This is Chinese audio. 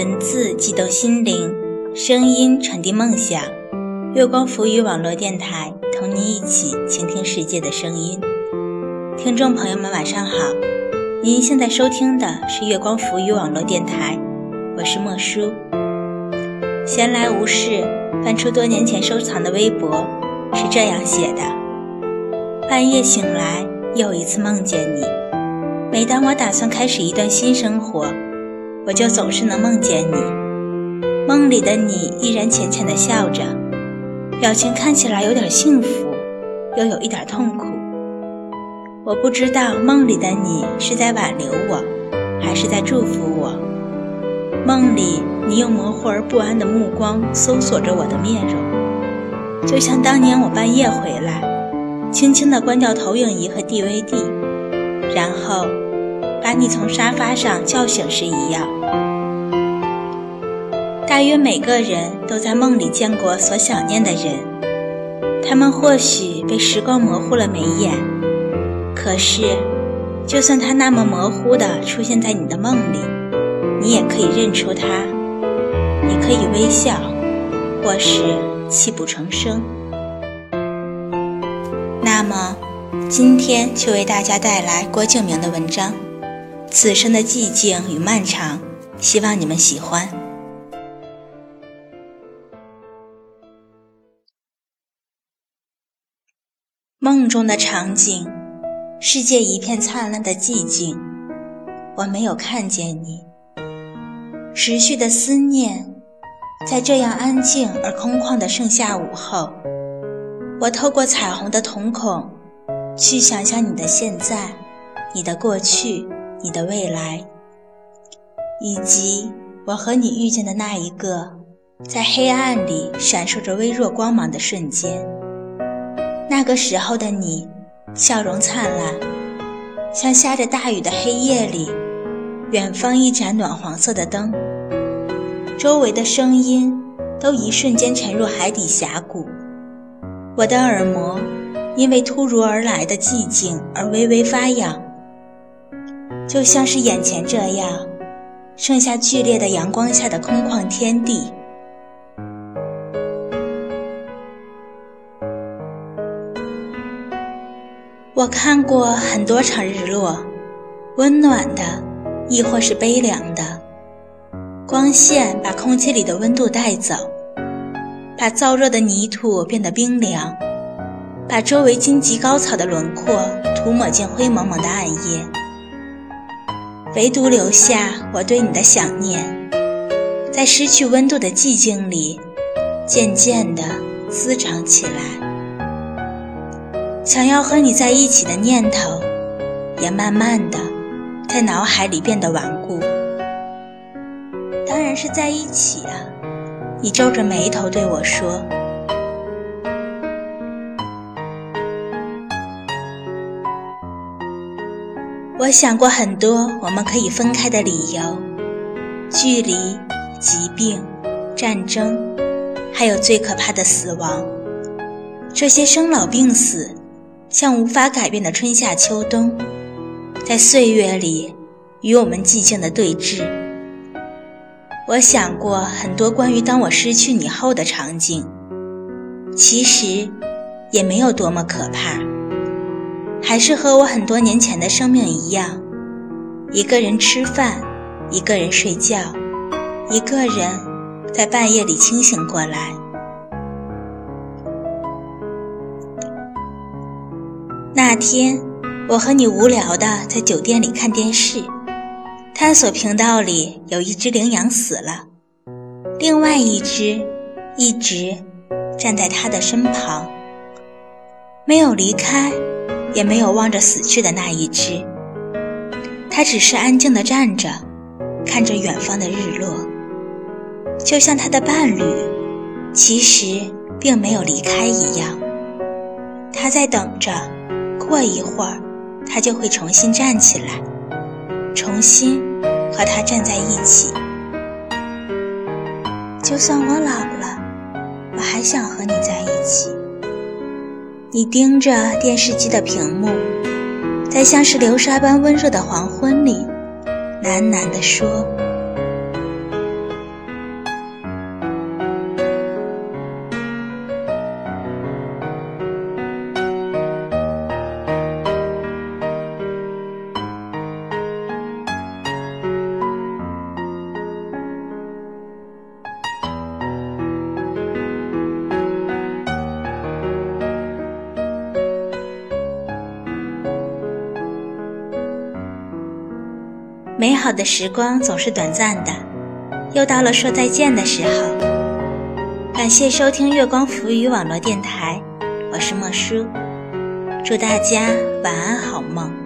文字激动心灵，声音传递梦想。月光浮语网络电台同您一起倾听世界的声音。听众朋友们，晚上好！您现在收听的是月光浮语网络电台，我是莫叔。闲来无事，翻出多年前收藏的微博，是这样写的：半夜醒来，又一次梦见你。每当我打算开始一段新生活，我就总是能梦见你。梦里的你依然浅浅的笑着，表情看起来有点幸福，又有一点痛苦。我不知道梦里的你是在挽留我，还是在祝福我。梦里，你用模糊而不安的目光搜索着我的面容，就像当年我半夜回来，轻轻地关掉投影仪和 DVD，然后。把你从沙发上叫醒时一样，大约每个人都在梦里见过所想念的人，他们或许被时光模糊了眉眼，可是，就算他那么模糊的出现在你的梦里，你也可以认出他，你可以微笑，或是泣不成声。那么，今天就为大家带来郭敬明的文章。此生的寂静与漫长，希望你们喜欢。梦中的场景，世界一片灿烂的寂静，我没有看见你。持续的思念，在这样安静而空旷的盛夏午后，我透过彩虹的瞳孔，去想象你的现在，你的过去。你的未来，以及我和你遇见的那一个，在黑暗里闪烁着微弱光芒的瞬间。那个时候的你，笑容灿烂，像下着大雨的黑夜里，远方一盏暖黄色的灯。周围的声音都一瞬间沉入海底峡谷，我的耳膜因为突如而来的寂静而微微发痒。就像是眼前这样，盛夏剧烈的阳光下的空旷天地。我看过很多场日落，温暖的，亦或是悲凉的。光线把空气里的温度带走，把燥热的泥土变得冰凉，把周围荆棘高草的轮廓涂抹进灰蒙蒙的暗夜。唯独留下我对你的想念，在失去温度的寂静里，渐渐地滋长起来。想要和你在一起的念头，也慢慢的在脑海里变得顽固。当然是在一起啊！你皱着眉头对我说。我想过很多我们可以分开的理由，距离、疾病、战争，还有最可怕的死亡。这些生老病死，像无法改变的春夏秋冬，在岁月里与我们寂静的对峙。我想过很多关于当我失去你后的场景，其实也没有多么可怕。还是和我很多年前的生命一样，一个人吃饭，一个人睡觉，一个人在半夜里清醒过来。那天，我和你无聊的在酒店里看电视，探索频道里有一只羚羊死了，另外一只一直站在他的身旁，没有离开。也没有望着死去的那一只，它只是安静地站着，看着远方的日落，就像它的伴侣其实并没有离开一样。它在等着，过一会儿，它就会重新站起来，重新和他站在一起。就算我老了，我还想和你在一起。你盯着电视机的屏幕，在像是流沙般温热的黄昏里，喃喃地说：“美好的时光总是短暂的，又到了说再见的时候。感谢收听月光浮语网络电台，我是莫叔，祝大家晚安好梦。